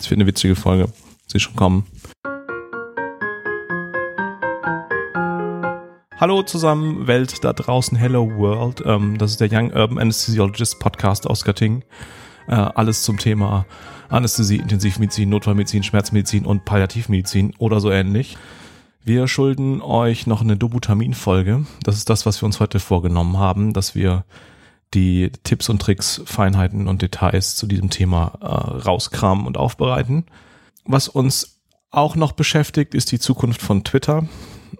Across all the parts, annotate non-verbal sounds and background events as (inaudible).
Es wird eine witzige Folge. Sie schon kommen. Hallo zusammen, Welt da draußen, Hello World. Ähm, das ist der Young Urban Anesthesiologist Podcast aus Göttingen. Äh, alles zum Thema Anästhesie, Intensivmedizin, Notfallmedizin, Schmerzmedizin und Palliativmedizin oder so ähnlich. Wir schulden euch noch eine Dobutamin-Folge. Das ist das, was wir uns heute vorgenommen haben, dass wir die Tipps und Tricks, Feinheiten und Details zu diesem Thema äh, rauskramen und aufbereiten. Was uns auch noch beschäftigt, ist die Zukunft von Twitter.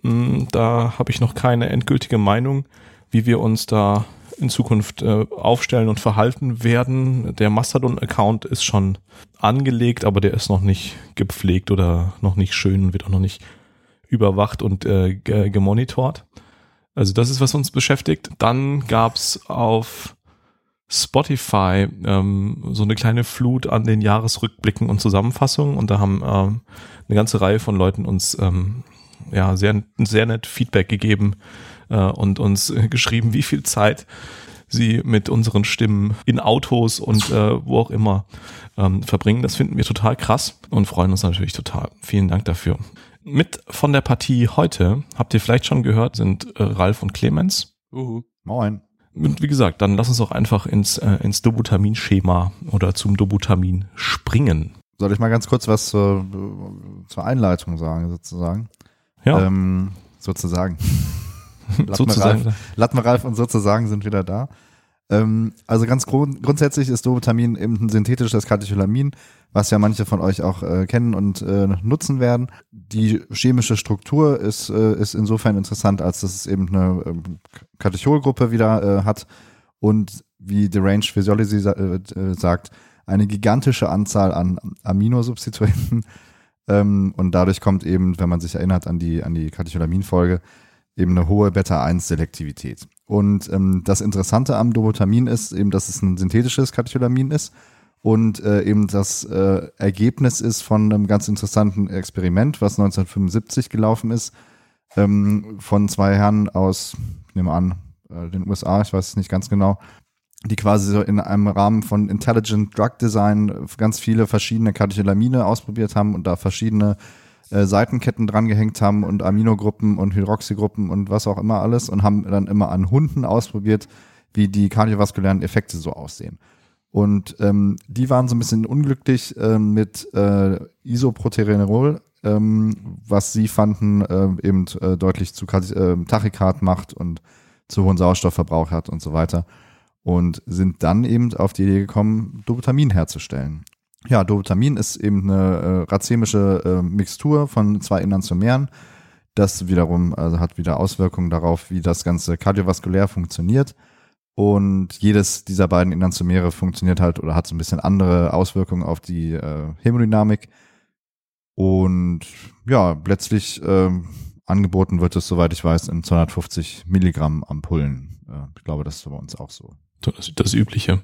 Mm, da habe ich noch keine endgültige Meinung, wie wir uns da in Zukunft äh, aufstellen und verhalten werden. Der Mastodon-Account ist schon angelegt, aber der ist noch nicht gepflegt oder noch nicht schön und wird auch noch nicht überwacht und äh, gemonitort. Also das ist, was uns beschäftigt. Dann gab's auf Spotify ähm, so eine kleine Flut an den Jahresrückblicken und Zusammenfassungen und da haben ähm, eine ganze Reihe von Leuten uns ähm, ja, sehr, sehr nett Feedback gegeben äh, und uns (laughs) geschrieben, wie viel Zeit sie mit unseren Stimmen in Autos und äh, wo auch immer ähm, verbringen. Das finden wir total krass und freuen uns natürlich total. Vielen Dank dafür. Mit von der Partie heute, habt ihr vielleicht schon gehört, sind äh, Ralf und Clemens. Uhu. Moin. Und wie gesagt, dann lass uns auch einfach ins, äh, ins Dobutamin-Schema oder zum Dobutamin springen. Soll ich mal ganz kurz was zur, zur Einleitung sagen, sozusagen? Ja. Ähm, sozusagen. (laughs) sozusagen. Ralf und sozusagen sind wieder da. Ähm, also ganz grund grundsätzlich ist Dobutamin eben ein synthetisches Katecholamin, was ja manche von euch auch äh, kennen und äh, nutzen werden. Die chemische Struktur ist, äh, ist insofern interessant, als dass es eben eine ähm, Katecholgruppe wieder äh, hat und wie Deranged Physiology sa äh, äh, sagt, eine gigantische Anzahl an Aminosubstituenten (laughs) ähm, und dadurch kommt eben, wenn man sich erinnert an die, an die Katecholamin-Folge, eben eine hohe Beta-1-Selektivität. Und ähm, das Interessante am Dobutamin ist eben, dass es ein synthetisches Katecholamin ist und äh, eben das äh, Ergebnis ist von einem ganz interessanten Experiment, was 1975 gelaufen ist, ähm, von zwei Herren aus, ich nehme an, äh, den USA, ich weiß es nicht ganz genau, die quasi so in einem Rahmen von Intelligent Drug Design ganz viele verschiedene Katecholamine ausprobiert haben und da verschiedene äh, Seitenketten drangehängt haben und Aminogruppen und Hydroxygruppen und was auch immer alles und haben dann immer an Hunden ausprobiert, wie die kardiovaskulären Effekte so aussehen. Und ähm, die waren so ein bisschen unglücklich äh, mit äh, Isoproterenol, ähm, was sie fanden äh, eben äh, deutlich zu äh, Tachykard macht und zu hohen Sauerstoffverbrauch hat und so weiter und sind dann eben auf die Idee gekommen, Dobutamin herzustellen. Ja, Dobutamin ist eben eine äh, racemische äh, Mixtur von zwei Enantiomeren. Das wiederum also hat wieder Auswirkungen darauf, wie das Ganze kardiovaskulär funktioniert. Und jedes dieser beiden Enantiomere funktioniert halt oder hat so ein bisschen andere Auswirkungen auf die äh, Hämodynamik. Und ja, letztlich äh, angeboten wird es, soweit ich weiß, in 250 Milligramm Ampullen. Äh, ich glaube, das ist bei uns auch so. Das, das Übliche.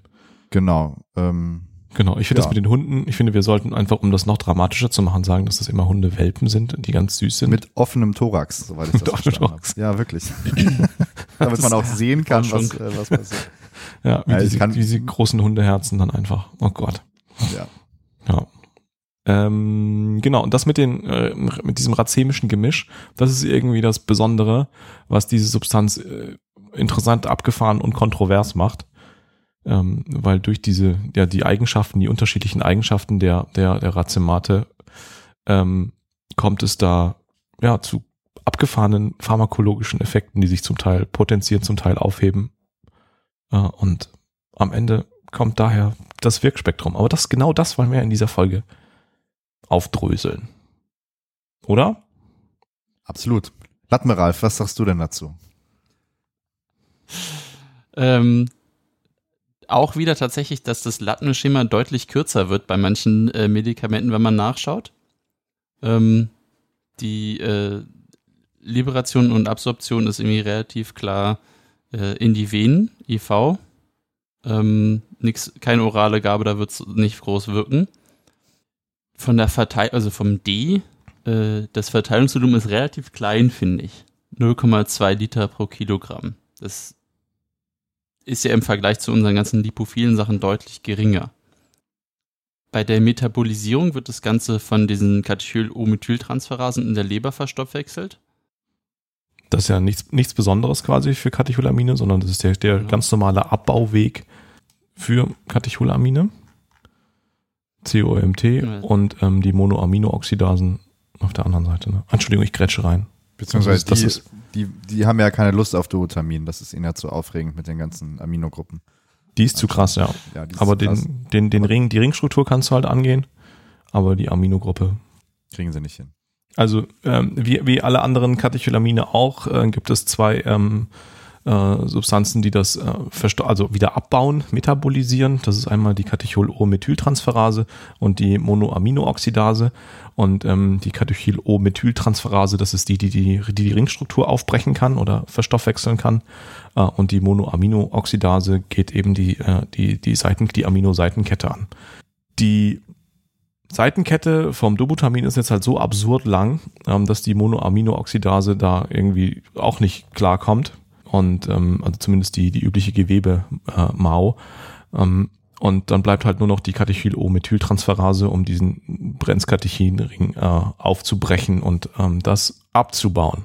Genau. Ähm, genau. Ich finde ja. das mit den Hunden, ich finde, wir sollten einfach, um das noch dramatischer zu machen, sagen, dass das immer Hundewelpen sind, die ganz süß sind. Mit offenem Thorax, soweit ich das verstanden habe. Ja, wirklich. (laughs) Damit man auch sehen kann, was, äh, was passiert. Ja, wie, ja, diese, kann, diese großen Hundeherzen dann einfach. Oh Gott. Ja. Ja. Ähm, genau, und das mit den, äh, mit diesem racemischen Gemisch, das ist irgendwie das Besondere, was diese Substanz äh, interessant, abgefahren und kontrovers macht. Ähm, weil durch diese, ja, die Eigenschaften, die unterschiedlichen Eigenschaften der, der, der Racemate, ähm, kommt es da, ja, zu abgefahrenen pharmakologischen Effekten, die sich zum Teil potenzieren, zum Teil aufheben. Äh, und am Ende kommt daher das Wirkspektrum. Aber das, genau das wollen wir in dieser Folge aufdröseln. Oder? Absolut. Latme was sagst du denn dazu? Ähm, auch wieder tatsächlich, dass das Lattenschema deutlich kürzer wird bei manchen äh, Medikamenten, wenn man nachschaut. Ähm, die äh, Liberation und Absorption ist irgendwie relativ klar äh, in die Venen, IV. Ähm, nix, keine orale Gabe, da wird es nicht groß wirken. Von der Verteilung, also vom D, äh, das Verteilungsvolumen ist relativ klein, finde ich. 0,2 Liter pro Kilogramm. Das ist ja im Vergleich zu unseren ganzen lipophilen Sachen deutlich geringer. bei der Metabolisierung wird das Ganze von diesen Katechyl-O-Methyltransferasen in der Leber verstoffwechselt. Das ist ja nichts, nichts Besonderes quasi für Katecholamine, sondern das ist der, der Ja. ganz normale Abbauweg für Katecholamine. COMT Ja. und ähm, die Monoaminooxidasen auf der anderen Seite. Ne? Entschuldigung, ich grätsche rein. Beziehungsweise Das die, die, die haben ja keine Lust auf Dotamin. Das ist ihnen ja zu aufregend mit den ganzen Aminogruppen. Die ist zu krass, ja. Ja, Aber zu krass. den, den, den Ring, die Ringstruktur kannst du halt angehen, aber die Aminogruppe. kriegen sie nicht hin. Also ähm, wie, wie alle anderen Katecholamine auch, äh, gibt es zwei ähm, äh, Substanzen, die das äh, also wieder abbauen, metabolisieren. Das ist einmal die Katechol-O-Methyltransferase und die Monoaminooxidase. Und ähm, die Katechol-O-Methyltransferase, das ist die, die die, die die Ringstruktur aufbrechen kann oder verstoffwechseln kann. Äh, und die Monoaminooxidase geht eben die, äh, die, die Seiten, die Aminoseitenkette an. Die Seitenkette vom Dobutamin ist jetzt halt so absurd lang, ähm, dass die Monoaminooxidase da irgendwie auch nicht klarkommt. Und ähm, also zumindest die, die übliche Gewebe-Mau. ähm, und dann bleibt halt nur noch die Katechyl-O-Methyltransferase, um diesen Brenzkatechinring äh, aufzubrechen und ähm, das abzubauen.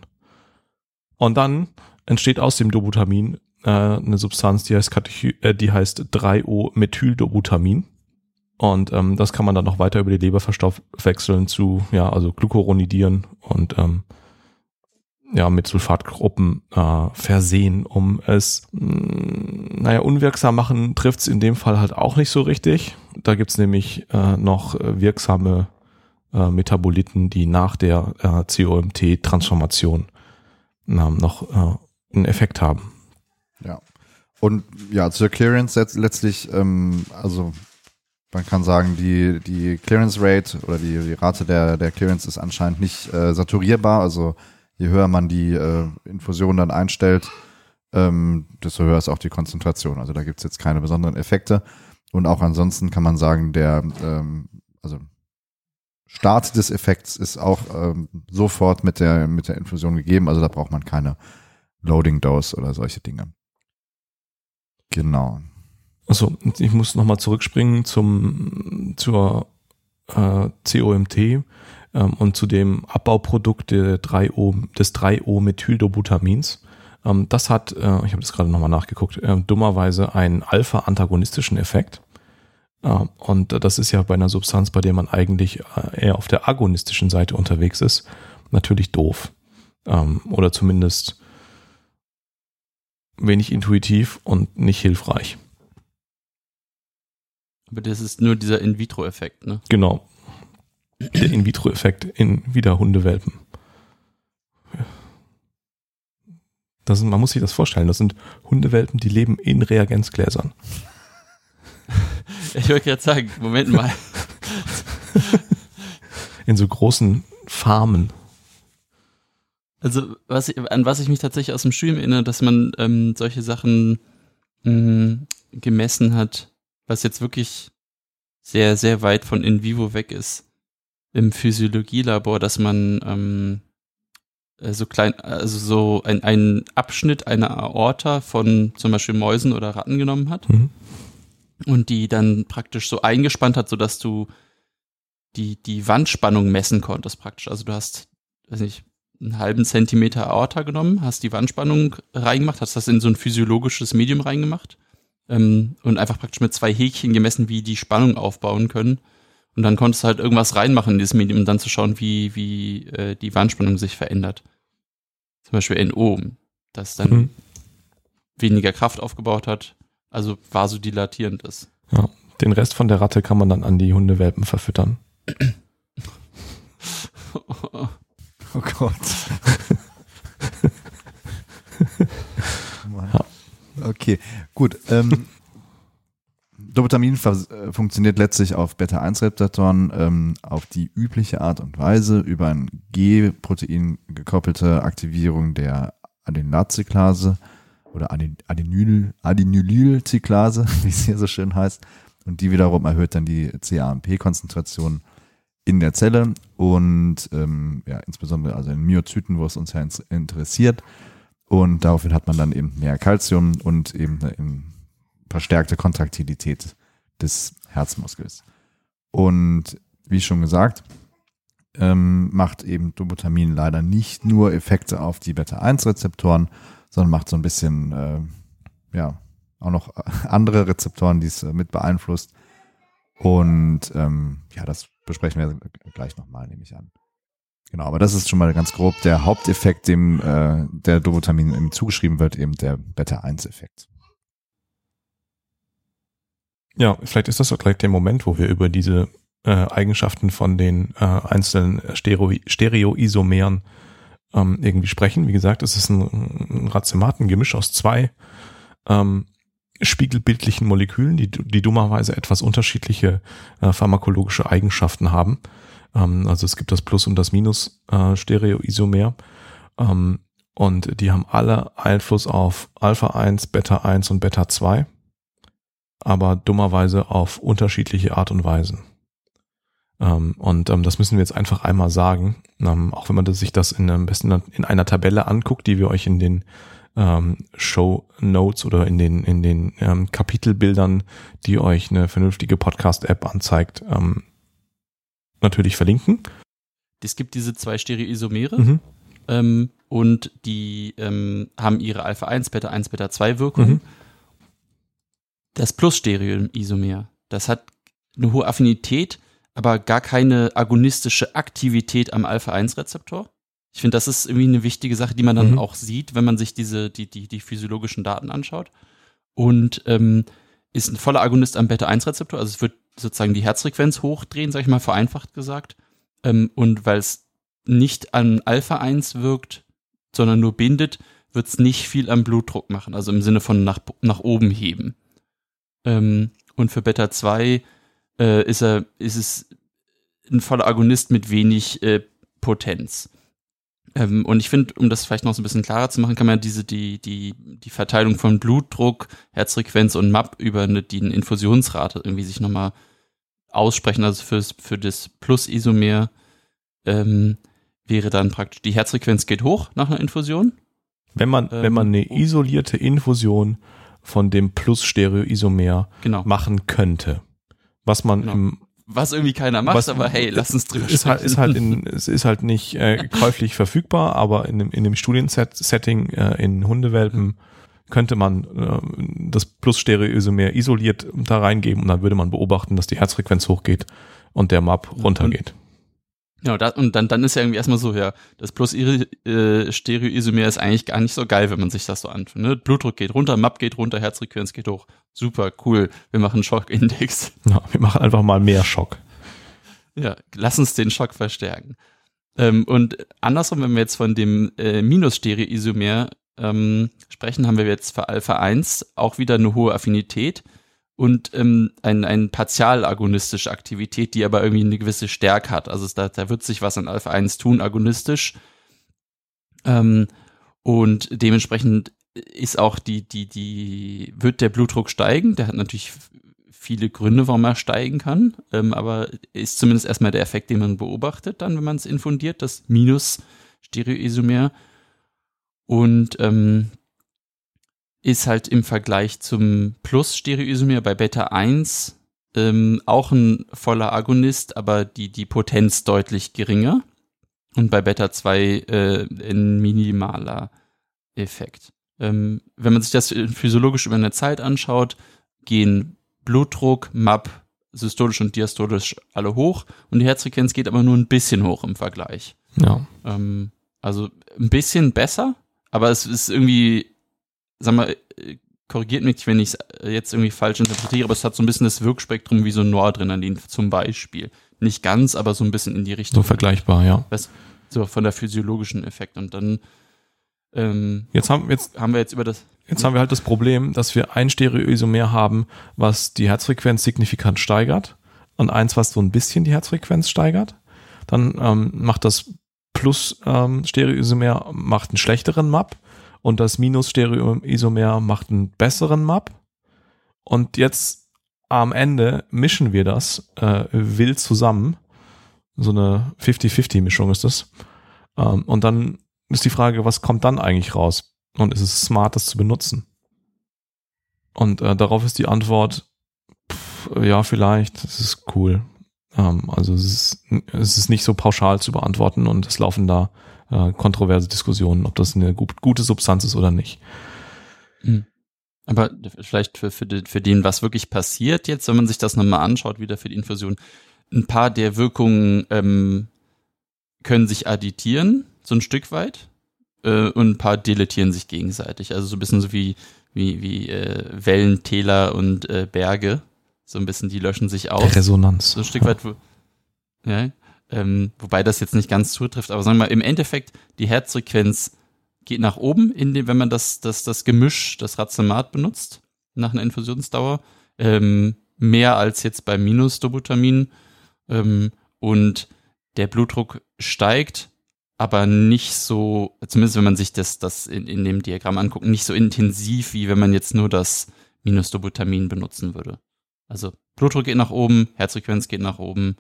Und dann entsteht aus dem Dobutamin äh, eine Substanz, die heißt, Katechy äh, die heißt 3-O-Methyldobutammin. Und ähm, das kann man dann noch weiter über die Leber verstoffwechseln zu, ja, also Glucoronidieren und ähm, ja, mit Sulfatgruppen äh, versehen, um es, mh, naja, unwirksam machen, trifft's in dem Fall halt auch nicht so richtig. Da gibt's nämlich äh, noch äh, wirksame äh, Metaboliten, die nach der äh, COMT-Transformation ähm, noch äh, einen Effekt haben. Ja. Und ja, zur Clearance letzt- letztlich, ähm, also man kann sagen, die, die Clearance Rate oder die, die Rate der, der Clearance ist anscheinend nicht äh, saturierbar. Also je höher man die äh, Infusion dann einstellt, ähm, desto höher ist auch die Konzentration. Also da gibt's jetzt keine besonderen Effekte. Und auch ansonsten kann man sagen, der ähm, also Start des Effekts ist auch ähm, sofort mit der, mit der Infusion gegeben. Also da braucht man keine Loading Dose oder solche Dinge. Genau. Also ich muss nochmal zurückspringen zum zur äh, COMT ähm, und zu dem Abbauprodukt der 3O, des 3O-Methyldobutαμins. Ähm, das hat, äh, ich habe das gerade nochmal nachgeguckt, äh, dummerweise einen alpha-antagonistischen Effekt. Äh, und das ist ja bei einer Substanz, bei der man eigentlich äh, eher auf der agonistischen Seite unterwegs ist, natürlich doof. Ähm, oder zumindest wenig intuitiv und nicht hilfreich. Aber das ist nur dieser In-vitro-Effekt, ne? Genau. Der In-vitro-Effekt in wieder Hundewelpen. Das man muss sich das vorstellen. Das sind Hundewelpen, die leben in Reagenzgläsern. Ich wollte gerade sagen, Moment mal. In so großen Farmen. Also, was ich, an was ich mich tatsächlich aus dem Studium erinnere, dass man ähm, solche Sachen mh, gemessen hat, was jetzt wirklich sehr, sehr weit von in vivo weg ist, im Physiologielabor, dass man ähm, äh, so klein, also so ein, einen Abschnitt einer Aorta von zum Beispiel Mäusen oder Ratten genommen hat Mhm. und die dann praktisch so eingespannt hat, sodass du die, die Wandspannung messen konntest praktisch. Also du hast, weiß nicht, einen halben Zentimeter Aorta genommen, hast die Wandspannung reingemacht, hast das in so ein physiologisches Medium reingemacht ähm, und einfach praktisch mit zwei Häkchen gemessen, wie die Spannung aufbauen können. Und dann konntest du halt irgendwas reinmachen in dieses Medium, um dann zu schauen, wie, wie äh, die Wandspannung sich verändert. Zum Beispiel NO, das dann Mhm. weniger Kraft aufgebaut hat, also vasodilatierend ist. Den Rest von der Ratte kann man dann an die Hundewelpen verfüttern. (laughs) Oh Gott. (laughs) okay, gut. Ähm, Dopamine vers- äh, funktioniert letztlich auf Beta-1-Rezeptoren ähm, auf die übliche Art und Weise über ein G-Protein gekoppelte Aktivierung der Adenylcyclase oder Aden Adenyl Adenylcyclase, (laughs) wie es hier so schön heißt. Und die wiederum erhöht dann die CAMP-Konzentration in der Zelle und ähm, ja, insbesondere also in Myozyten, wo es uns ja interessiert. Und daraufhin hat man dann eben mehr Kalzium und eben eine in verstärkte Kontraktilität des Herzmuskels. Und wie schon gesagt, ähm, macht eben Doputamin leider nicht nur Effekte auf die Beta-1-Rezeptoren, sondern macht so ein bisschen, äh, ja, auch noch (laughs) andere Rezeptoren, die es äh, mit beeinflusst. Und ähm, ja, das besprechen wir gleich nochmal, nehme ich an. Genau, aber das ist schon mal ganz grob der Haupteffekt, dem äh, der Dovutamin zugeschrieben wird, eben der Beta-1-Effekt. Ja, vielleicht ist das auch gleich der Moment, wo wir über diese äh, Eigenschaften von den äh, einzelnen Stereo Stereoisomeren ähm, irgendwie sprechen. Wie gesagt, es ist ein, ein Racematen-Gemisch aus zwei ähm, spiegelbildlichen Molekülen, die, die dummerweise etwas unterschiedliche äh, pharmakologische Eigenschaften haben. Ähm, also es gibt das Plus und das Minus äh. Ähm, und die haben alle Einfluss auf Alpha 1, Beta 1 und Beta 2, aber dummerweise auf unterschiedliche Art und Weisen. Ähm, und ähm, das müssen wir jetzt einfach einmal sagen, ähm, auch wenn man das, sich das in, am besten in einer Tabelle anguckt, die wir euch in den ähm, Show Notes oder in den in den ähm, Kapitelbildern, die euch eine vernünftige Podcast-App anzeigt, ähm, natürlich verlinken. Es gibt diese zwei Stereoisomere mhm. ähm, und die ähm, haben ihre Alpha 1, Beta 1, Beta 2 Wirkung. Mhm. Das Plus-Stereoisomer, das hat eine hohe Affinität, aber gar keine agonistische Aktivität am Alpha 1 Rezeptor. Ich finde, das ist irgendwie eine wichtige Sache, die man dann mhm. auch sieht, wenn man sich diese, die, die, die physiologischen Daten anschaut. Und ähm, ist ein voller Agonist am Beta-1-Rezeptor, also es wird sozusagen die Herzfrequenz hochdrehen, sag ich mal, vereinfacht gesagt. Ähm, und weil es nicht an Alpha-1 wirkt, sondern nur bindet, wird es nicht viel am Blutdruck machen, also im Sinne von nach, nach oben heben. Ähm, und für Beta 2 äh, ist, er, ist es ein voller Agonist mit wenig äh, Potenz. Ähm, und ich finde, um das vielleicht noch so ein bisschen klarer zu machen, kann man diese, die, die, die Verteilung von Blutdruck, Herzfrequenz und MAP über eine, die Infusionsrate irgendwie sich nochmal aussprechen. Also fürs, für das Plus-Isomer ähm, wäre dann praktisch, die Herzfrequenz geht hoch nach einer Infusion. Wenn man, ähm, wenn man eine isolierte Infusion von dem Plus-Stereoisomer genau. machen könnte, was man genau. im was irgendwie keiner macht, was, aber hey, lass uns drüber ist halt, ist halt in, es ist halt nicht äh, (laughs) käuflich verfügbar, aber in dem, in dem Studiensetting äh, in Hundewelpen könnte man äh, das Plus-Stereoisomer isoliert da reingeben und dann würde man beobachten, dass die Herzfrequenz hochgeht und der MAP runtergeht. Ja, da, und dann, dann ist ja irgendwie erstmal so, ja, das plus äh, Stereoisomer ist eigentlich gar nicht so geil, wenn man sich das so antut. Ne? Blutdruck geht runter, MAP geht runter, Herzfrequenz geht hoch. Super, cool. Wir machen Schockindex. (laughs) Ja, wir machen einfach mal mehr Schock. Ja, lass uns den Schock verstärken. Ähm, und andersrum, wenn wir jetzt von dem äh, Minus-Stereoisomer ähm, sprechen, haben wir jetzt für Alpha 1 auch wieder eine hohe Affinität und ähm, ein, ein partialagonistische Aktivität, die aber irgendwie eine gewisse Stärke hat. Also da, da wird sich was an Alpha 1 tun, agonistisch. Ähm, und dementsprechend ist auch die, die, die, wird der Blutdruck steigen. Der hat natürlich viele Gründe, warum er steigen kann. Ähm, aber ist zumindest erstmal der Effekt, den man beobachtet, dann, wenn man es infundiert, das Minus-Stereoisomer. Und ähm, ist halt im Vergleich zum Plus-Stereoisomer bei Beta 1 ähm, auch ein voller Agonist, aber die, die Potenz deutlich geringer. Und bei Beta 2 äh, ein minimaler Effekt. Ähm, wenn man sich das physiologisch über eine Zeit anschaut, gehen Blutdruck, MAP, systolisch und diastolisch alle hoch und die Herzfrequenz geht aber nur ein bisschen hoch im Vergleich. Ja. Ähm, also ein bisschen besser, aber es ist irgendwie sag mal, äh, korrigiert mich, wenn ich es äh, jetzt irgendwie falsch interpretiere, aber es hat so ein bisschen das Wirkspektrum wie so Noradrenalin zum Beispiel. Nicht ganz, aber so ein bisschen in die Richtung. So vergleichbar, ja. Was, so von der physiologischen Effekt. Und dann ähm, jetzt haben, jetzt, haben wir jetzt über das. Jetzt haben wir halt das Problem, dass wir ein Stereoisomer haben, was die Herzfrequenz signifikant steigert und eins, was so ein bisschen die Herzfrequenz steigert. Dann ähm, macht das Plus ähm, Stereoisomer macht einen schlechteren MAP und das Minus-Stereoisomer macht einen besseren Map. Und jetzt am Ende mischen wir das äh, wild zusammen. So eine 50-50-Mischung ist das. Ähm, und dann ist die Frage, was kommt dann eigentlich raus? Und ist es smart, das zu benutzen? Und äh, darauf ist die Antwort, pff, ja, vielleicht, das ist cool. Ähm, also es ist, es ist nicht so pauschal zu beantworten und es laufen da äh, kontroverse Diskussionen, ob das eine gut, gute Substanz ist oder nicht. Mhm. Aber vielleicht für, für, den, für den, was wirklich passiert jetzt, wenn man sich das nochmal anschaut, wieder für die Infusion, ein paar der Wirkungen ähm, können sich additieren, so ein Stück weit, äh, und ein paar deletieren sich gegenseitig. Also so ein bisschen so wie, wie, wie äh, Wellen, Täler und äh, Berge. So ein bisschen, die löschen sich aus. Resonanz. So ein Stück weit, ja, ähm, wobei das jetzt nicht ganz zutrifft, aber sagen wir mal, im Endeffekt, die Herzfrequenz geht nach oben, dem, wenn man das, das, das Gemisch, das Racemat benutzt, nach einer Infusionsdauer, ähm, mehr als jetzt bei Minus-Dobutamin. Ähm, und der Blutdruck steigt, aber nicht so, zumindest wenn man sich das, das in, in dem Diagramm anguckt, nicht so intensiv, wie wenn man jetzt nur das Minus-Dobutamin benutzen würde. Also Blutdruck geht nach oben, Herzfrequenz geht nach oben.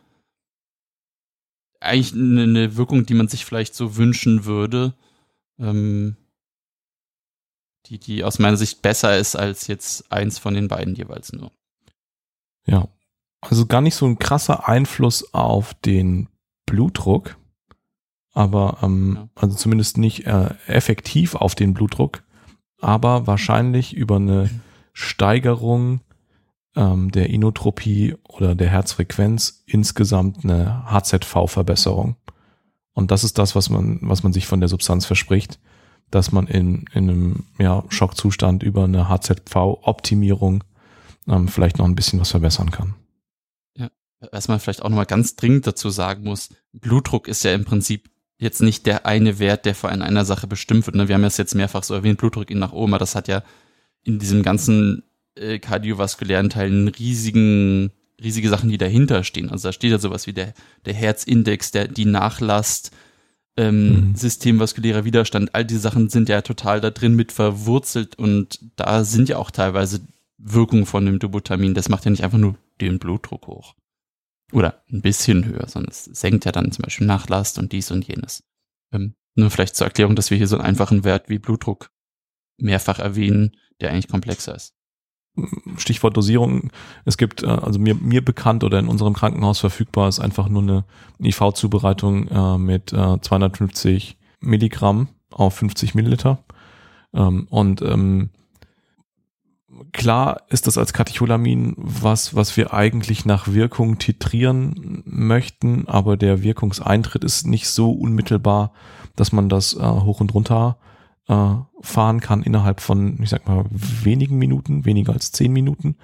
Eigentlich eine, eine Wirkung, die man sich vielleicht so wünschen würde, ähm, die, die aus meiner Sicht besser ist als jetzt eins von den beiden jeweils nur. Ja, also gar nicht so ein krasser Einfluss auf den Blutdruck, aber ähm, ja. also zumindest nicht äh, effektiv auf den Blutdruck, aber wahrscheinlich über eine Steigerung ähm, der Inotropie oder der Herzfrequenz insgesamt eine HZV-Verbesserung. Und das ist das, was man, was man sich von der Substanz verspricht, dass man in, in einem ja, Schockzustand über eine HZV-Optimierung ähm, vielleicht noch ein bisschen was verbessern kann. Ja, was man vielleicht auch nochmal ganz dringend dazu sagen muss, Blutdruck ist ja im Prinzip jetzt nicht der eine Wert, der vor einer Sache bestimmt wird. Ne? Wir haben es jetzt mehrfach so erwähnt, Blutdruck geht nach oben, aber das hat ja in diesem ganzen äh, kardiovaskulären Teil einen riesigen, riesige Sachen, die dahinter stehen. Also da steht ja sowas wie der, der Herzindex, der, die Nachlast, ähm, mhm. systemvaskulärer Widerstand, all diese Sachen sind ja total da drin mit verwurzelt und da sind ja auch teilweise Wirkungen von dem Dubutamin. Das macht ja nicht einfach nur den Blutdruck hoch. Oder ein bisschen höher, sondern es senkt ja dann zum Beispiel Nachlast und dies und jenes. Ähm, nur vielleicht zur Erklärung, dass wir hier so einen einfachen Wert wie Blutdruck mehrfach erwähnen, der eigentlich komplexer ist. Stichwort Dosierung. Es gibt, äh, also mir, mir bekannt oder in unserem Krankenhaus verfügbar ist einfach nur eine IV-Zubereitung äh, mit äh, 250 Milligramm auf 50 Milliliter. Ähm, und ähm, klar ist das als Katecholamin was, was wir eigentlich nach Wirkung titrieren möchten, aber der Wirkungseintritt ist nicht so unmittelbar, dass man das äh, hoch und runter äh, fahren kann innerhalb von, ich sag mal, wenigen Minuten, weniger als zehn Minuten,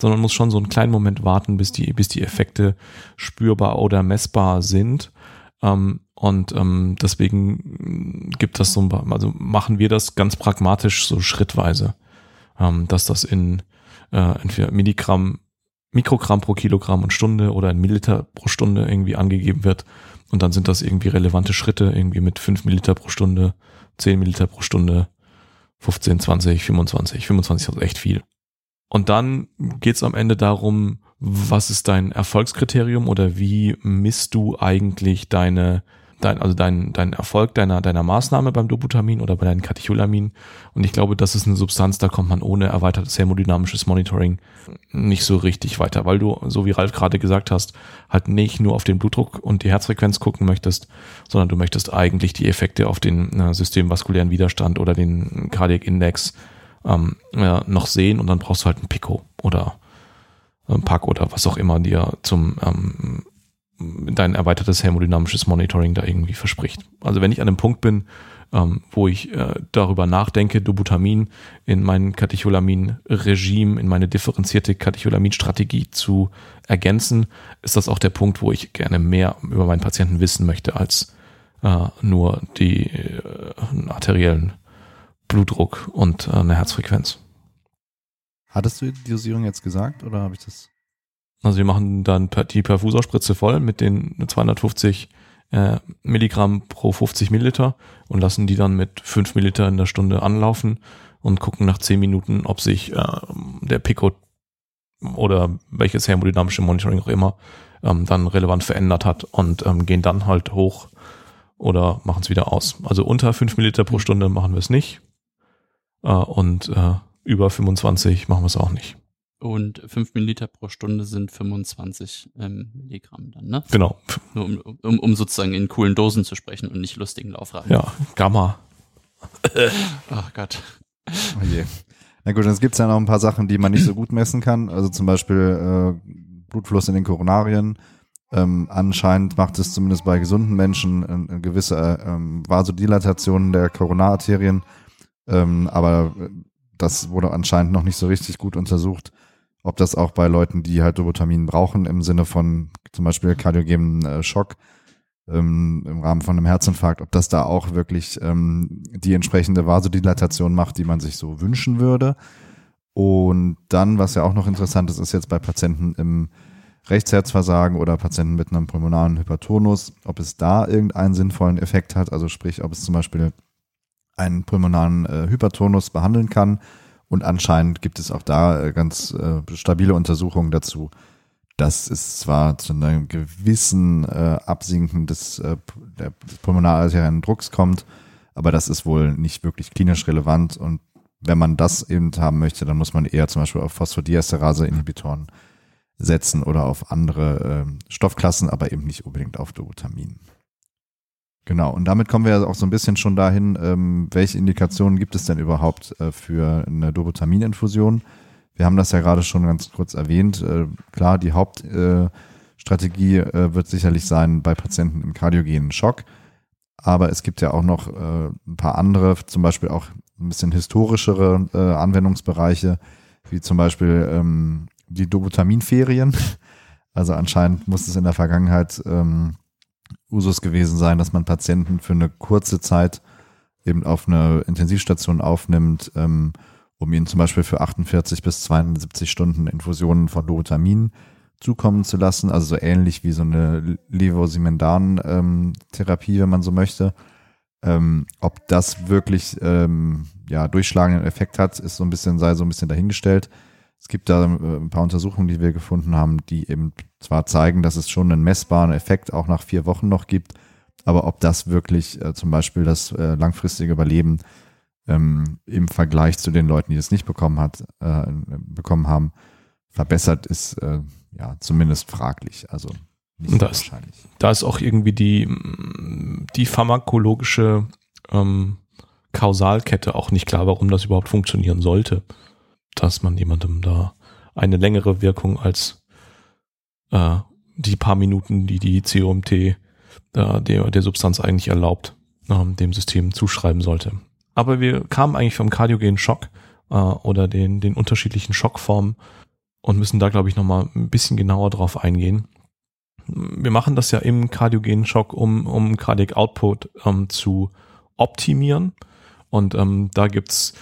sondern muss schon so einen kleinen Moment warten, bis die, bis die Effekte spürbar oder messbar sind. Ähm, und ähm, deswegen gibt das so, also machen wir das ganz pragmatisch so schrittweise, ähm, dass das in äh, entweder Milligramm, Mikrogramm pro Kilogramm und Stunde oder in Milliliter pro Stunde irgendwie angegeben wird. Und dann sind das irgendwie relevante Schritte, irgendwie mit fünf Milliliter pro Stunde 10 Milliliter pro Stunde, 15, 20, 25. 25 ist echt viel. Und dann geht es am Ende darum, was ist dein Erfolgskriterium oder wie misst du eigentlich deine dein, also dein, dein Erfolg deiner, deiner Maßnahme beim Doputamin oder bei deinem Katecholamin. Und ich glaube, das ist eine Substanz, da kommt man ohne erweitertes thermodynamisches Monitoring nicht so richtig weiter, weil du, so wie Ralf gerade gesagt hast, halt nicht nur auf den Blutdruck und die Herzfrequenz gucken möchtest, sondern du möchtest eigentlich die Effekte auf den äh, systemvaskulären Widerstand oder den Cardiac Index ähm, ja, noch sehen und dann brauchst du halt ein Pico oder ein Pack oder was auch immer dir zum ähm, dein erweitertes thermodynamisches Monitoring da irgendwie verspricht. Also wenn ich an einem Punkt bin, ähm, wo ich äh, darüber nachdenke, Dobutamin in mein Katecholamin-Regime, in meine differenzierte Katecholamin-Strategie zu ergänzen, ist das auch der Punkt, wo ich gerne mehr über meinen Patienten wissen möchte als äh, nur die äh, arteriellen Blutdruck und äh, eine Herzfrequenz. Hattest du die Dosierung jetzt gesagt oder habe ich das? Also wir machen dann die Perfuserspritze voll mit den 250 äh, Milligramm pro 50 Milliliter und lassen die dann mit 5 Milliliter in der Stunde anlaufen und gucken nach 10 Minuten, ob sich äh, der Pico oder welches thermodynamische Monitoring auch immer ähm, dann relevant verändert hat und ähm, gehen dann halt hoch oder machen es wieder aus. Also unter 5 Milliliter pro Stunde machen wir es nicht äh, und äh, über 25 machen wir es auch nicht. Und 5 Milliliter pro Stunde sind 25 ähm, Milligramm dann, ne? Genau. Nur um, um, um sozusagen in coolen Dosen zu sprechen und nicht lustigen Laufrahmen. Ja, Gamma. Ach (laughs) Oh Gott. Oh je. Na gut, es gibt ja noch ein paar Sachen, die man nicht so gut messen kann. Also zum Beispiel äh, Blutfluss in den Koronarien. Ähm, anscheinend macht es zumindest bei gesunden Menschen eine, eine gewisse äh, ähm, Vasodilatation der Koronararterien. Ähm, aber äh, das wurde anscheinend noch nicht so richtig gut untersucht, ob das auch bei Leuten, die halt Dobotamin brauchen, im Sinne von zum Beispiel kardiogenen äh, Schock ähm, im Rahmen von einem Herzinfarkt, ob das da auch wirklich ähm, die entsprechende Vasodilatation macht, die man sich so wünschen würde. Und dann, was ja auch noch interessant ist, ist jetzt bei Patienten im Rechtsherzversagen oder Patienten mit einem pulmonalen Hypertonus, ob es da irgendeinen sinnvollen Effekt hat, also sprich, ob es zum Beispiel einen pulmonalen äh, Hypertonus behandeln kann. Und anscheinend gibt es auch da äh, ganz äh, stabile Untersuchungen dazu, dass es zwar zu einem gewissen äh, Absinken des, äh, der, des pulmonararteriellen Drucks kommt, aber das ist wohl nicht wirklich klinisch relevant. Und wenn man das eben haben möchte, dann muss man eher zum Beispiel auf Phosphodiesterase-Inhibitoren setzen oder auf andere äh, Stoffklassen, aber eben nicht unbedingt auf Dobutamин. Genau, und damit kommen wir ja auch so ein bisschen schon dahin, ähm, welche Indikationen gibt es denn überhaupt äh, für eine Dobutamininfusion? Wir haben das ja gerade schon ganz kurz erwähnt. Äh, klar, die Hauptstrategie äh, äh, wird sicherlich sein bei Patienten im kardiogenen Schock, aber es gibt ja auch noch äh, ein paar andere, zum Beispiel auch ein bisschen historischere äh, Anwendungsbereiche, wie zum Beispiel ähm, die Dobutaminferien. (laughs) Also anscheinend muss es in der Vergangenheit ähm, Usus gewesen sein, dass man Patienten für eine kurze Zeit eben auf eine Intensivstation aufnimmt, ähm, um ihnen zum Beispiel für 48 bis 72 Stunden Infusionen von Dobutamin zukommen zu lassen, also so ähnlich wie so eine Levosimendan-Therapie, wenn man so möchte. Ähm, ob das wirklich ähm, ja durchschlagenden Effekt hat, ist so ein bisschen sei so ein bisschen dahingestellt. Es gibt da äh, ein paar Untersuchungen, die wir gefunden haben, die eben zwar zeigen, dass es schon einen messbaren Effekt auch nach vier Wochen noch gibt, aber ob das wirklich äh, zum Beispiel das äh, langfristige Überleben ähm, im Vergleich zu den Leuten, die das nicht bekommen hat, äh, bekommen haben, verbessert ist, äh, ja zumindest fraglich. Also nicht da ist, wahrscheinlich. Da ist auch irgendwie die die pharmakologische ähm, Kausalkette auch nicht klar, warum das überhaupt funktionieren sollte dass man jemandem da eine längere Wirkung als äh, die paar Minuten, die die COMT äh, der, der Substanz eigentlich erlaubt, äh, dem System zuschreiben sollte. Aber wir kamen eigentlich vom kardiogenen Schock äh, oder den, den unterschiedlichen Schockformen und müssen da, glaube ich, nochmal ein bisschen genauer drauf eingehen. Wir machen das ja im kardiogenen Schock, um, um Cardiac Output ähm, zu optimieren. Und ähm, da gibt's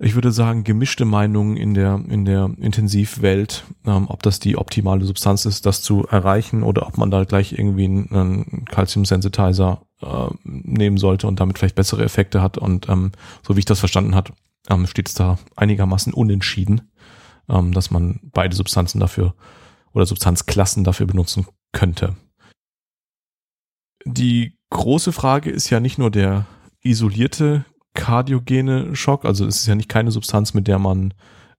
ich würde sagen, gemischte Meinungen in der, in der Intensivwelt, ähm, ob das die optimale Substanz ist, das zu erreichen oder ob man da gleich irgendwie einen, einen Calcium Sensitizer äh, nehmen sollte und damit vielleicht bessere Effekte hat. Und ähm, so wie ich das verstanden hat, ähm, steht es da einigermaßen unentschieden, ähm, dass man beide Substanzen dafür oder Substanzklassen dafür benutzen könnte. Die große Frage ist ja nicht nur der isolierte kardiogene Schock. Also es ist ja nicht keine Substanz, mit der man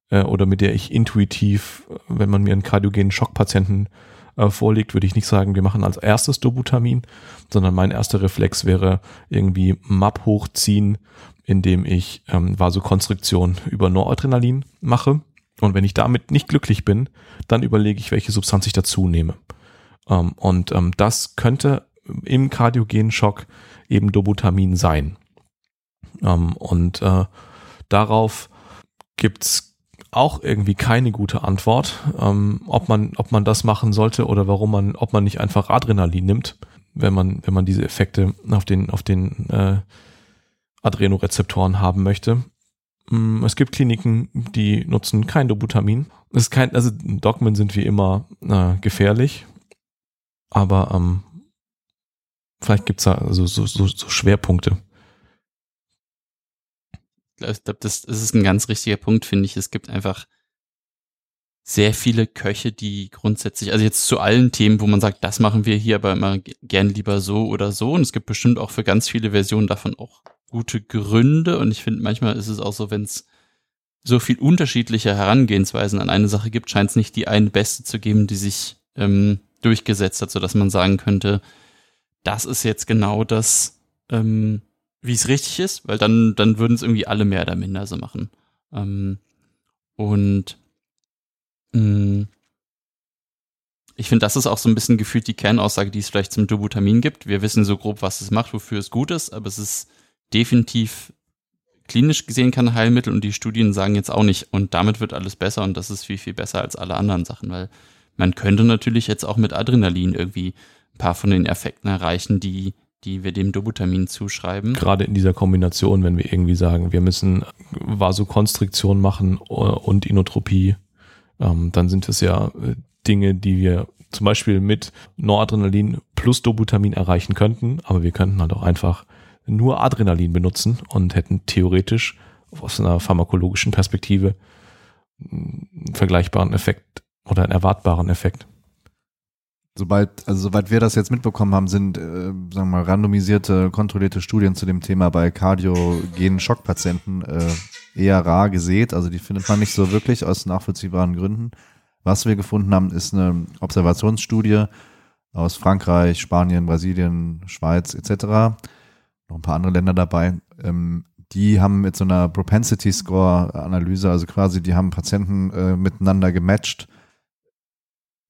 äh, oder mit der ich intuitiv, wenn man mir einen kardiogenen Schockpatienten äh, vorlegt, würde ich nicht sagen, wir machen als erstes Dobutamin, sondern mein erster Reflex wäre irgendwie MAP hochziehen, indem ich ähm, Vasokonstriktion über Noradrenalin mache. Und wenn ich damit nicht glücklich bin, dann überlege ich, welche Substanz ich dazu nehme. Ähm, und ähm, das könnte im kardiogenen Schock eben Dobutamin sein. Ähm, und äh, darauf gibt's auch irgendwie keine gute Antwort, ähm, ob man, ob man das machen sollte oder warum man, ob man nicht einfach Adrenalin nimmt, wenn man, wenn man diese Effekte auf den, auf den äh, Adrenorezeptoren haben möchte. Mm, es gibt Kliniken, die nutzen kein Dobutamin. Es ist kein, also Dogmen sind wie immer äh, gefährlich, aber ähm, vielleicht gibt's da so, so, so Schwerpunkte ich glaube, das, das ist ein ganz richtiger Punkt, finde ich. Es gibt einfach sehr viele Köche, die grundsätzlich, also jetzt zu allen Themen, wo man sagt, das machen wir hier aber immer gern lieber so oder so. Und es gibt bestimmt auch für ganz viele Versionen davon auch gute Gründe. Und ich finde, manchmal ist es auch so, wenn es so viel unterschiedliche Herangehensweisen an eine Sache gibt, scheint es nicht die eine beste zu geben, die sich ähm, durchgesetzt hat, sodass man sagen könnte, das ist jetzt genau das, ähm, wie es richtig ist, weil dann, dann würden es irgendwie alle mehr oder minder so machen. Ähm, und mh, mm, ich finde, das ist auch so ein bisschen gefühlt die Kernaussage, die es vielleicht zum Dubutamin gibt. Wir wissen so grob, was es macht, wofür es gut ist, aber es ist definitiv klinisch gesehen kein Heilmittel und die Studien sagen jetzt auch nicht, und damit wird alles besser und das ist viel, viel besser als alle anderen Sachen, weil man könnte natürlich jetzt auch mit Adrenalin irgendwie ein paar von den Effekten erreichen, die, die wir dem Dobutamin zuschreiben. Gerade in dieser Kombination, wenn wir irgendwie sagen, wir müssen Vasokonstriktion machen und Inotropie, ähm, dann sind es ja äh, Dinge, die wir zum Beispiel mit Noradrenalin plus Dobutamin erreichen könnten, aber wir könnten halt auch einfach nur Adrenalin benutzen und hätten theoretisch aus einer pharmakologischen Perspektive einen vergleichbaren Effekt oder einen erwartbaren Effekt. Sobald, also soweit wir das jetzt mitbekommen haben, sind, äh, sagen wir mal, randomisierte, kontrollierte Studien zu dem Thema bei kardiogenen Schockpatienten äh, eher rar gesät. Also die findet man nicht so wirklich aus nachvollziehbaren Gründen. Was wir gefunden haben, ist eine Observationsstudie aus Frankreich, Spanien, Brasilien, Schweiz etc. Noch ein paar andere Länder dabei. Ähm, die haben mit so einer Propensity Score Analyse, also quasi, die haben Patienten äh, miteinander gematcht,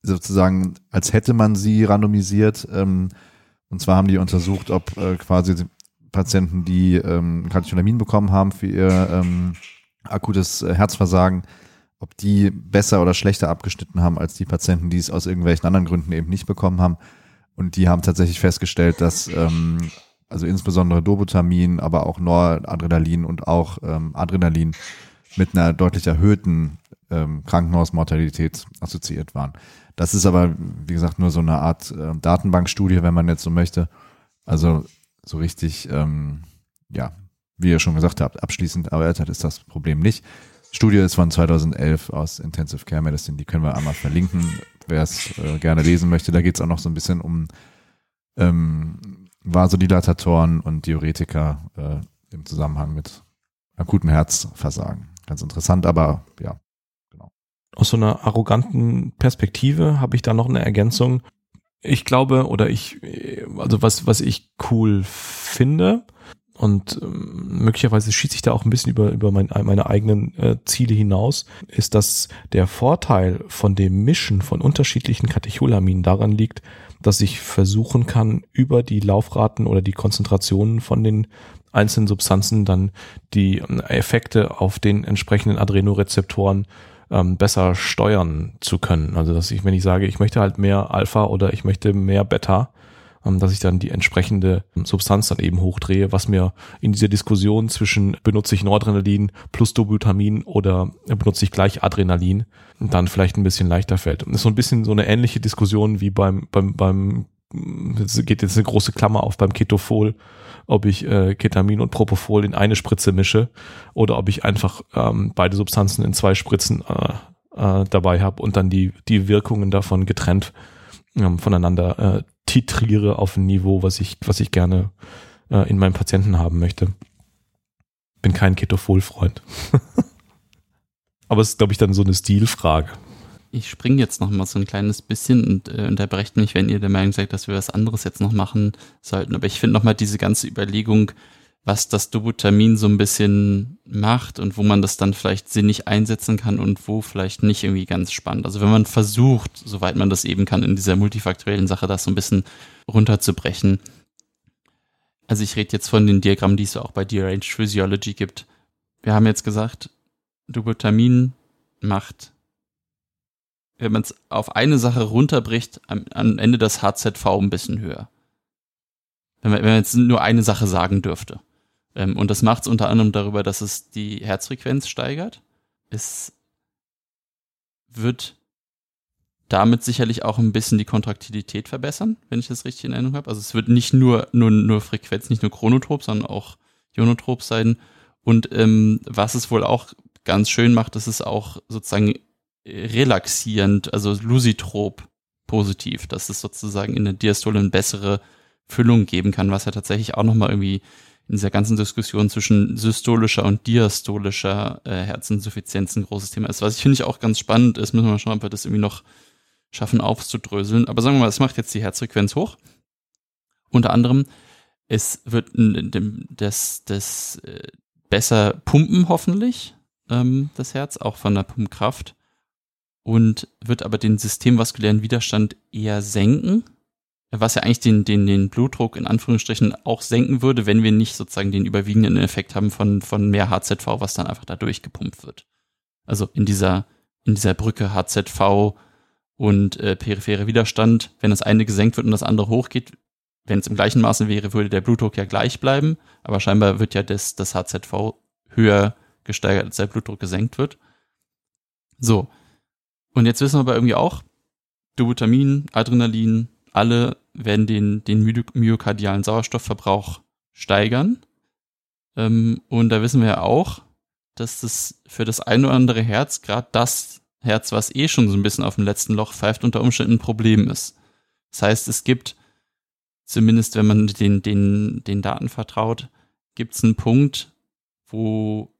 sozusagen, als hätte man sie randomisiert. Ähm, und zwar haben die untersucht, ob äh, quasi Patienten, die ähm, Katecholamin bekommen haben für ihr ähm, akutes äh, Herzversagen, ob die besser oder schlechter abgeschnitten haben als die Patienten, die es aus irgendwelchen anderen Gründen eben nicht bekommen haben. Und die haben tatsächlich festgestellt, dass ähm, also insbesondere Dobutamin, aber auch Noradrenalin und auch ähm, Adrenalin mit einer deutlich erhöhten ähm, Krankenhausmortalität assoziiert waren. Das ist aber, wie gesagt, nur so eine Art äh, Datenbankstudie, wenn man jetzt so möchte. Also so richtig, ähm, ja, wie ihr schon gesagt habt, abschließend erörtert ist das Problem nicht. Studie ist von 2011 aus Intensive Care Medicine, die können wir einmal verlinken, wer es äh, gerne lesen möchte. Da geht es auch noch so ein bisschen um ähm, Vasodilatatoren und Diuretika äh, im Zusammenhang mit akutem Herzversagen. Ganz interessant, aber ja. Aus so einer arroganten Perspektive habe ich da noch eine Ergänzung. Ich glaube, oder ich, also was, was ich cool finde, und ähm, möglicherweise schießt sich da auch ein bisschen über, über mein, meine eigenen äh, Ziele hinaus, ist, dass der Vorteil von dem Mischen von unterschiedlichen Katecholaminen daran liegt, dass ich versuchen kann, über die Laufraten oder die Konzentrationen von den einzelnen Substanzen dann die ähm, Effekte auf den entsprechenden Adrenorezeptoren ähm, besser steuern zu können. Also dass ich, wenn ich sage, ich möchte halt mehr Alpha oder ich möchte mehr Beta, ähm, dass ich dann die entsprechende Substanz dann eben hochdrehe, was mir in dieser Diskussion zwischen benutze ich Noradrenalin plus Dobutamin oder benutze ich gleich Adrenalin dann vielleicht ein bisschen leichter fällt. Das ist so ein bisschen so eine ähnliche Diskussion wie beim, beim, beim es geht jetzt eine große Klammer auf beim Ketofol, ob ich äh, Ketamin und Propofol in eine Spritze mische oder ob ich einfach ähm, beide Substanzen in zwei Spritzen äh, äh, dabei habe und dann die, die Wirkungen davon getrennt ähm, voneinander äh, titriere auf ein Niveau, was ich, was ich gerne äh, in meinem Patienten haben möchte. Bin kein Ketofol-Freund. (laughs) Aber es ist, glaube ich, dann so eine Stilfrage. Ich springe jetzt noch mal so ein kleines bisschen und äh, unterbrecht mich, wenn ihr der Meinung seid, dass wir was anderes jetzt noch machen sollten. Aber ich finde noch mal diese ganze Überlegung, was das Dobutamin so ein bisschen macht und wo man das dann vielleicht sinnig einsetzen kann und wo vielleicht nicht irgendwie ganz spannend. Also wenn man versucht, soweit man das eben kann, in dieser multifaktoriellen Sache das so ein bisschen runterzubrechen. Also ich rede jetzt von den Diagrammen, die es auch bei Deranged Physiology gibt. Wir haben jetzt gesagt, Dobutamin macht, wenn man es auf eine Sache runterbricht, am, am Ende das HZV ein bisschen höher. Wenn man, wenn man jetzt nur eine Sache sagen dürfte. Ähm, und das macht es unter anderem darüber, dass es die Herzfrequenz steigert. Es wird damit sicherlich auch ein bisschen die Kontraktilität verbessern, wenn ich das richtig in Erinnerung habe. Also es wird nicht nur, nur, nur Frequenz, nicht nur chronotrop, sondern auch ionotrop sein. Und ähm, was es wohl auch ganz schön macht, ist es auch sozusagen relaxierend, also lusitrop positiv, dass es sozusagen in der Diastole eine bessere Füllung geben kann, was ja tatsächlich auch nochmal irgendwie in dieser ganzen Diskussion zwischen systolischer und diastolischer äh, Herzinsuffizienz ein großes Thema ist. Was ich finde ich auch ganz spannend ist, müssen wir mal schauen, ob wir das irgendwie noch schaffen aufzudröseln. Aber sagen wir mal, es macht jetzt die Herzfrequenz hoch. Unter anderem, es wird das, das äh, besser pumpen hoffentlich, ähm, das Herz, auch von der Pumpkraft. Und wird aber den systemvaskulären Widerstand eher senken was ja eigentlich den, den, den Blutdruck in Anführungsstrichen auch senken würde, wenn wir nicht sozusagen den überwiegenden Effekt haben von, von mehr HZV, was dann einfach da durchgepumpt wird. Also in dieser, in dieser Brücke HZV und äh, periphere Widerstand, wenn das eine gesenkt wird und das andere hochgeht, wenn es im gleichen Maße wäre, würde der Blutdruck ja gleich bleiben, aber scheinbar wird ja das, das HZV höher gesteigert, als der Blutdruck gesenkt wird. So. Und jetzt wissen wir aber irgendwie auch, Dubutamin, Adrenalin, alle werden den, den myokardialen Sauerstoffverbrauch steigern. Ähm, und da wissen wir ja auch, dass das für das ein oder andere Herz, gerade das Herz, was eh schon so ein bisschen auf dem letzten Loch pfeift, unter Umständen ein Problem ist. Das heißt, es gibt, zumindest wenn man den, den, den Daten vertraut, gibt es einen Punkt, wo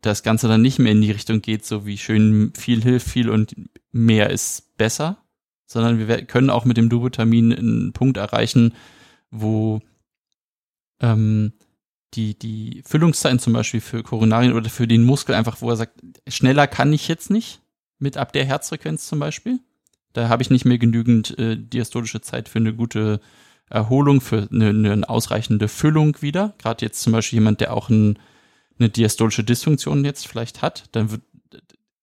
das Ganze dann nicht mehr in die Richtung geht, so wie schön viel hilft viel und mehr ist besser, sondern wir können auch mit dem Dubutamin einen Punkt erreichen, wo ähm, die, die Füllungszeiten zum Beispiel für Koronarien oder für den Muskel einfach, wo er sagt, schneller kann ich jetzt nicht mit ab der Herzfrequenz zum Beispiel. Da habe ich nicht mehr genügend äh, diastolische Zeit für eine gute Erholung, für eine, eine ausreichende Füllung wieder. Gerade jetzt zum Beispiel jemand, der auch ein, eine diastolische Dysfunktion jetzt vielleicht hat, dann wird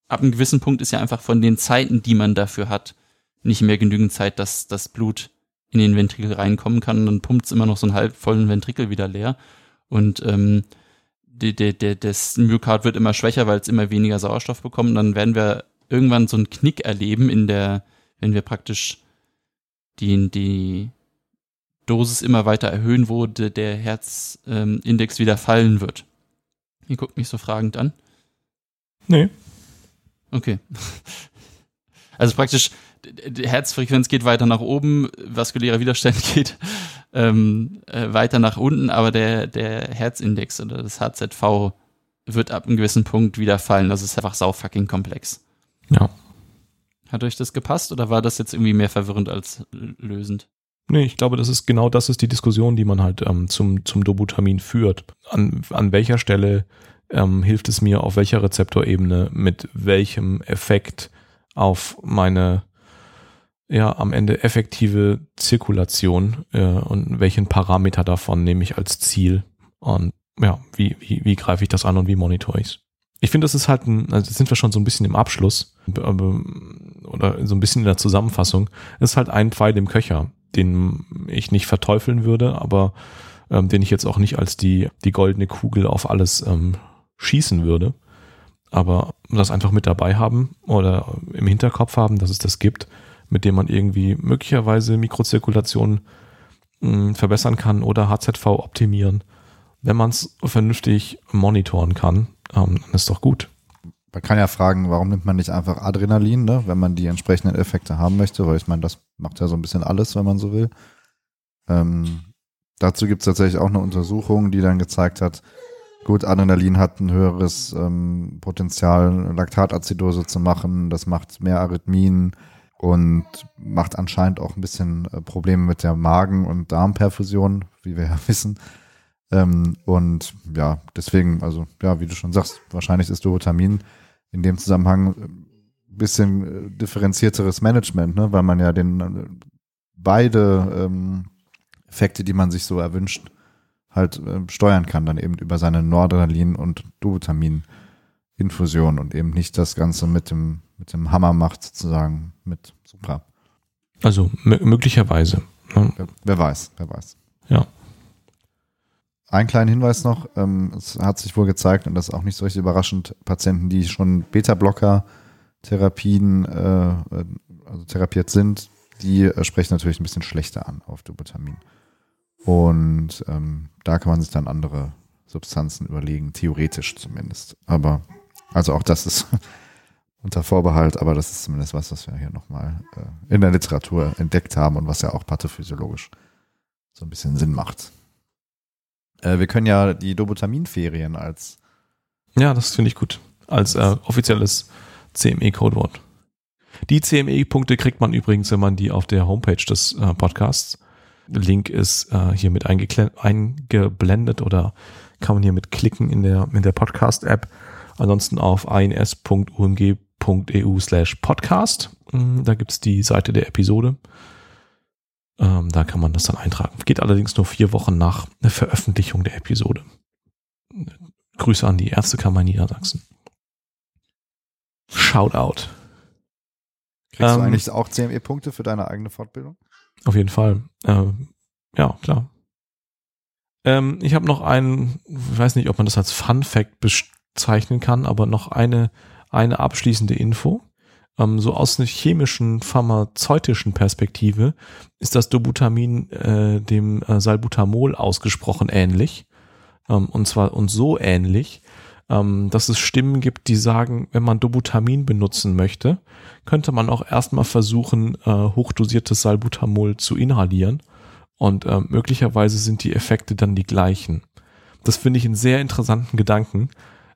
ab einem gewissen Punkt ist ja einfach von den Zeiten, die man dafür hat, nicht mehr genügend Zeit, dass das Blut in den Ventrikel reinkommen kann. Und dann pumpt es immer noch so einen halb vollen Ventrikel wieder leer. Und ähm, die, die, die, das Myokard wird immer schwächer, weil es immer weniger Sauerstoff bekommt. Und dann werden wir irgendwann so einen Knick erleben, in der, wenn wir praktisch die, die Dosis immer weiter erhöhen, wo de, der Herzindex ähm, wieder fallen wird. Ihr guckt mich so fragend an. Nee. Okay. (laughs) Also praktisch, die Herzfrequenz geht weiter nach oben, vaskulärer Widerstand (laughs) geht ähm, äh, weiter nach unten, aber der, der Herzindex oder das HZV wird ab einem gewissen Punkt wieder fallen. Das ist einfach sau fucking komplex. Ja. Hat euch das gepasst oder war das jetzt irgendwie mehr verwirrend als lösend? Nee, ich glaube, das ist genau das ist die Diskussion, die man halt ähm, zum, zum Dobutamin führt. An, an welcher Stelle ähm, hilft es mir, auf welcher Rezeptorebene, mit welchem Effekt auf meine ja am Ende effektive Zirkulation äh, und welchen Parameter davon nehme ich als Ziel und ja, wie, wie, wie greife ich das an und wie monitore ich? Ich finde, das ist halt ein, also sind wir schon so ein bisschen im Abschluss oder so ein bisschen in der Zusammenfassung. Es ist halt ein Pfeil im Köcher, den ich nicht verteufeln würde, aber ähm, den ich jetzt auch nicht als die, die goldene Kugel auf alles ähm, schießen würde aber das einfach mit dabei haben oder im Hinterkopf haben, dass es das gibt, mit dem man irgendwie möglicherweise Mikrozirkulation mh, hm, verbessern kann oder HZV optimieren. Wenn man es vernünftig monitoren kann, ähm, dann ist doch gut. Man kann ja fragen, warum nimmt man nicht einfach Adrenalin, ne, wenn man die entsprechenden Effekte haben möchte, weil ich meine, das macht ja so ein bisschen alles, wenn man so will. Ähm, dazu gibt es tatsächlich auch eine Untersuchung, die dann gezeigt hat, Gut, Adrenalin hat ein höheres ähm, Potenzial, Laktatazidose zu machen. Das macht mehr Arrhythmien und macht anscheinend auch ein bisschen äh, Probleme mit der Magen- und Darmperfusion, wie wir (laughs) ja wissen. Ähm, und ja, deswegen, also ja, wie du schon sagst, wahrscheinlich ist Dovotamin in dem Zusammenhang ein bisschen äh, differenzierteres Management, ne? weil man ja den äh, beide ähm, Effekte, die man sich so erwünscht, halt äh, steuern kann, dann eben über seine Noradrenalin- und Dovitamin-Infusion und eben nicht das Ganze mit dem, mit dem Hammer macht, sozusagen mit Supra. Also möglicherweise. Ne? Wer, wer, weiß, wer weiß. Ja. Ein kleiner Hinweis noch, ähm, es hat sich wohl gezeigt, und das ist auch nicht so richtig überraschend, Patienten, die schon Beta-Blocker-Therapien äh, also therapiert sind, die äh, sprechen natürlich ein bisschen schlechter an auf Dovitamin. Und ähm, da kann man sich dann andere Substanzen überlegen, theoretisch zumindest. Aber, also auch das ist (laughs) unter Vorbehalt, aber das ist zumindest was, was wir hier nochmal äh, in der Literatur entdeckt haben und was ja auch pathophysiologisch so ein bisschen Sinn macht. Äh, wir können ja die Dobutaminferien als Ja, das finde ich gut. Als äh, offizielles CME-Codewort. Die CME-Punkte kriegt man übrigens, wenn man die auf der Homepage des äh, Podcasts. Link ist äh, hier mit eingeblendet oder kann man hier mit klicken in der, in der Podcast-App. Ansonsten auf ins.umg.eu slash podcast. Mm, Da gibt's die Seite der Episode. Ähm, da kann man das dann eintragen. Geht allerdings nur vier Wochen nach der Veröffentlichung der Episode. Grüße an die Ärztekammer Niedersachsen. Shoutout. Kriegst du Ähm, eigentlich auch CME-Punkte für deine eigene Fortbildung? Auf jeden Fall. Ähm, ja, klar. Ähm, ich habe noch einen, ich weiß nicht, ob man das als Fun Fact bezeichnen kann, aber noch eine, eine abschließende Info. Ähm, so aus einer chemischen, pharmazeutischen Perspektive ist das Dobutamin äh, dem äh, Salbutamol ausgesprochen ähnlich. Ähm, und zwar und so ähnlich, ähm, dass es Stimmen gibt, die sagen, wenn man Dobutamin benutzen möchte, könnte man auch erstmal versuchen, äh, hochdosiertes Salbutamol zu inhalieren. Und äh, möglicherweise sind die Effekte dann die gleichen. Das finde ich einen sehr interessanten Gedanken,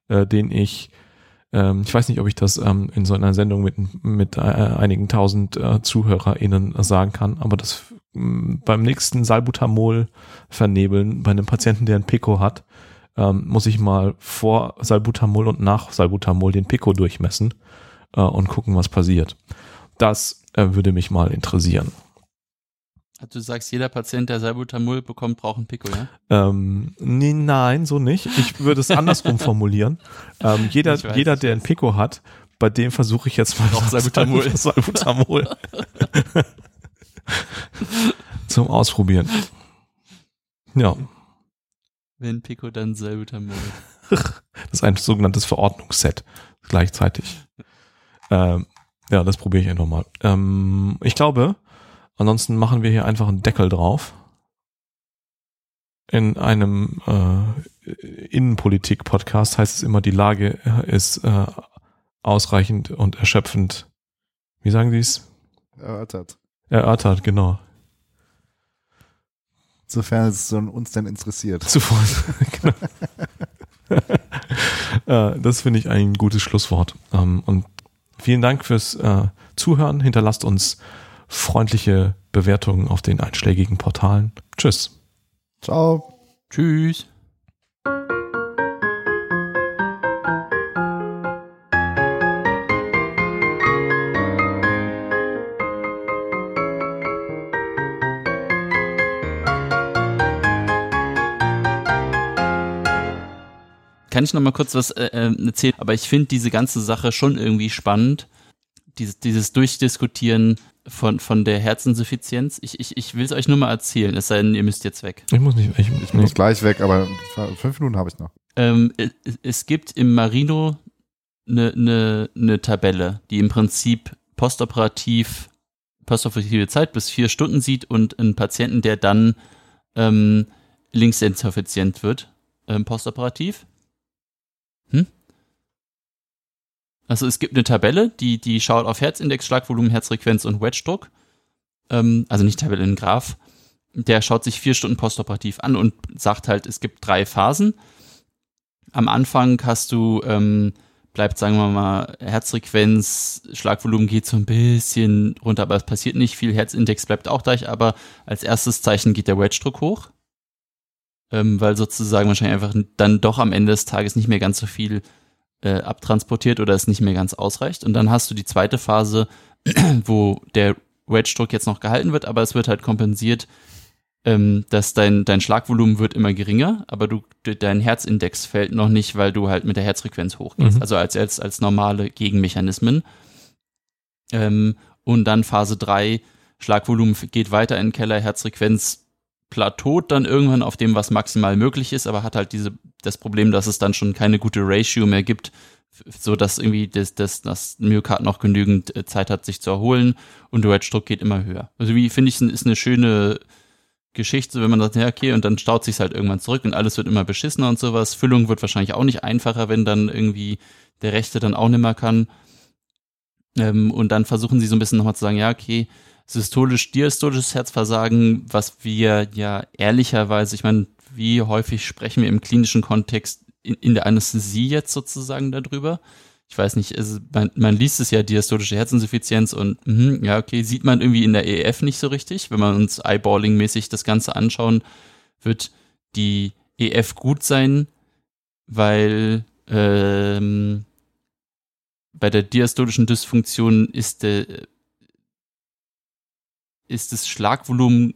äh, den ich, ähm, ich weiß nicht, ob ich das ähm, in so einer Sendung mit, mit äh, einigen tausend äh, ZuhörerInnen sagen kann, aber das mh, beim nächsten Salbutamol vernebeln bei einem Patienten, der ein Pico hat, ähm, muss ich mal vor Salbutamol und nach Salbutamol den Pico durchmessen äh, und gucken, was passiert. Das äh, würde mich mal interessieren. Also du sagst, jeder Patient, der Salbutamol bekommt, braucht einen Pico, ja? Ähm, nee, nein, so nicht. Ich würde es (laughs) andersrum formulieren. Ähm, jeder, weiß, jeder, der ein Pico hat, bei dem versuche ich jetzt mal Salbutamol. (laughs) Salbutamol. (laughs) Zum Ausprobieren. Ja, Wenn Pico, dann Salbutamol. das ist ein sogenanntes Verordnungsset gleichzeitig. Ähm, ja, das probiere ich einfach mal. Ähm, ich glaube, ansonsten machen wir hier einfach einen Deckel drauf. In einem äh, Innenpolitik-Podcast heißt es immer, die Lage ist äh, ausreichend und erschöpfend. Wie sagen Sie es? Erörtert. Erörtert, genau. Sofern es so uns denn interessiert. (laughs) Zuvor. genau. (laughs) äh, das finde ich ein gutes Schlusswort. Ähm, und vielen Dank fürs äh, Zuhören. Hinterlasst uns freundliche Bewertungen auf den einschlägigen Portalen. Tschüss. Ciao. Tschüss. Kann ich noch mal kurz was äh, äh, erzählen? Aber ich finde diese ganze Sache schon irgendwie spannend. Dieses, dieses Durchdiskutieren von, von der Herzinsuffizienz. Ich, ich, ich will es euch nur mal erzählen, es sei denn, ihr müsst jetzt weg. Ich muss nicht, ich, ich muss gleich weg, aber fünf Minuten habe ich noch. Ähm, es, es, gibt im Marino eine ne, ne Tabelle, die im Prinzip postoperativ, postoperative Zeit bis vier Stunden sieht und einen Patienten, der dann ähm, linksinsuffizient wird, ähm, postoperativ. Hm? Also es gibt eine Tabelle, die, die schaut auf Herzindex, Schlagvolumen, Herzfrequenz und Wedge-Druck. Ähm, also nicht Tabelle, ein Graph. Der schaut sich vier Stunden postoperativ an und sagt halt, es gibt drei Phasen am Anfang hast du, ähm, bleibt, sagen wir mal, Herzfrequenz, Schlagvolumen geht so ein bisschen runter, aber es passiert nicht viel. Herzindex bleibt auch gleich, aber als erstes Zeichen geht der Wedge-Druck hoch. Ähm, weil sozusagen wahrscheinlich einfach dann doch am Ende des Tages nicht mehr ganz so viel äh, abtransportiert oder es nicht mehr ganz ausreicht. Und dann hast du die zweite Phase, (clears throat) wo der Wedge-Druck jetzt noch gehalten wird, aber es wird halt kompensiert ähm, dass dein, dein Schlagvolumen wird immer geringer, aber du, dein Herzindex fällt noch nicht, weil du halt mit der Herzfrequenz hochgehst. Mhm. Also als, als, als normale Gegenmechanismen. Ähm, und dann Phase 3, Schlagvolumen geht weiter in den Keller, Herzfrequenz plateaut dann irgendwann auf dem, was maximal möglich ist, aber hat halt diese, das Problem, dass es dann schon keine gute Ratio mehr gibt, so dass irgendwie das, das, das Myokard noch genügend äh, Zeit hat, sich zu erholen und der Wedge-Druck geht immer höher. Also wie finde ich, ist eine schöne Geschichte, wenn man sagt, ja, okay, und dann staut sich halt irgendwann zurück und alles wird immer beschissener und sowas. Füllung wird wahrscheinlich auch nicht einfacher, wenn dann irgendwie der Rechte dann auch nimmer kann. Ähm, und dann versuchen sie so ein bisschen nochmal zu sagen, ja, okay, systolisch, diastolisches Herzversagen, was wir ja ehrlicherweise, ich meine, wie häufig sprechen wir im klinischen Kontext in, in der Anästhesie jetzt sozusagen darüber. Ich weiß nicht, es, man, man liest es ja, diastotische Herzinsuffizienz und mh, ja, okay, sieht man irgendwie in der EF nicht so richtig. Wenn wir uns Eyeballing-mäßig das Ganze anschauen, wird die EF gut sein, weil ähm, bei der diastolischen Dysfunktion ist, der, ist das Schlagvolumen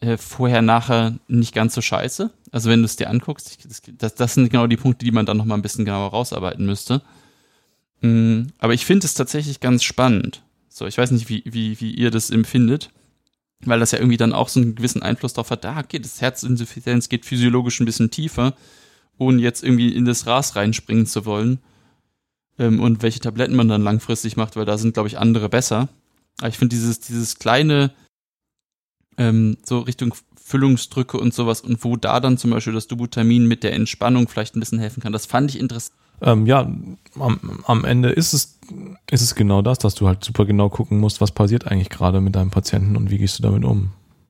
äh, vorher, nachher nicht ganz so scheiße. Also wenn du es dir anguckst, das, das, sind genau die Punkte, die man dann noch mal ein bisschen genauer rausarbeiten müsste. Mhm, aber ich finde es tatsächlich ganz spannend. So, ich weiß nicht, wie, wie, wie ihr das empfindet, weil das ja irgendwie dann auch so einen gewissen Einfluss darauf hat, da okay, das Herzinsuffizienz geht physiologisch ein bisschen tiefer, ohne jetzt irgendwie in das Ras reinspringen zu wollen. Ähm, und welche Tabletten man dann langfristig macht, weil da sind, glaube ich, andere besser. Aber ich finde dieses, dieses kleine, ähm, so Richtung Füllungsdrücke und sowas und wo da dann zum Beispiel das Dubutamin mit der Entspannung vielleicht ein bisschen helfen kann. Das fand ich interessant. Ähm, ja, am, am Ende ist es, ist es genau das, dass du halt super genau gucken musst, was passiert eigentlich gerade mit deinem Patienten und wie gehst du damit um.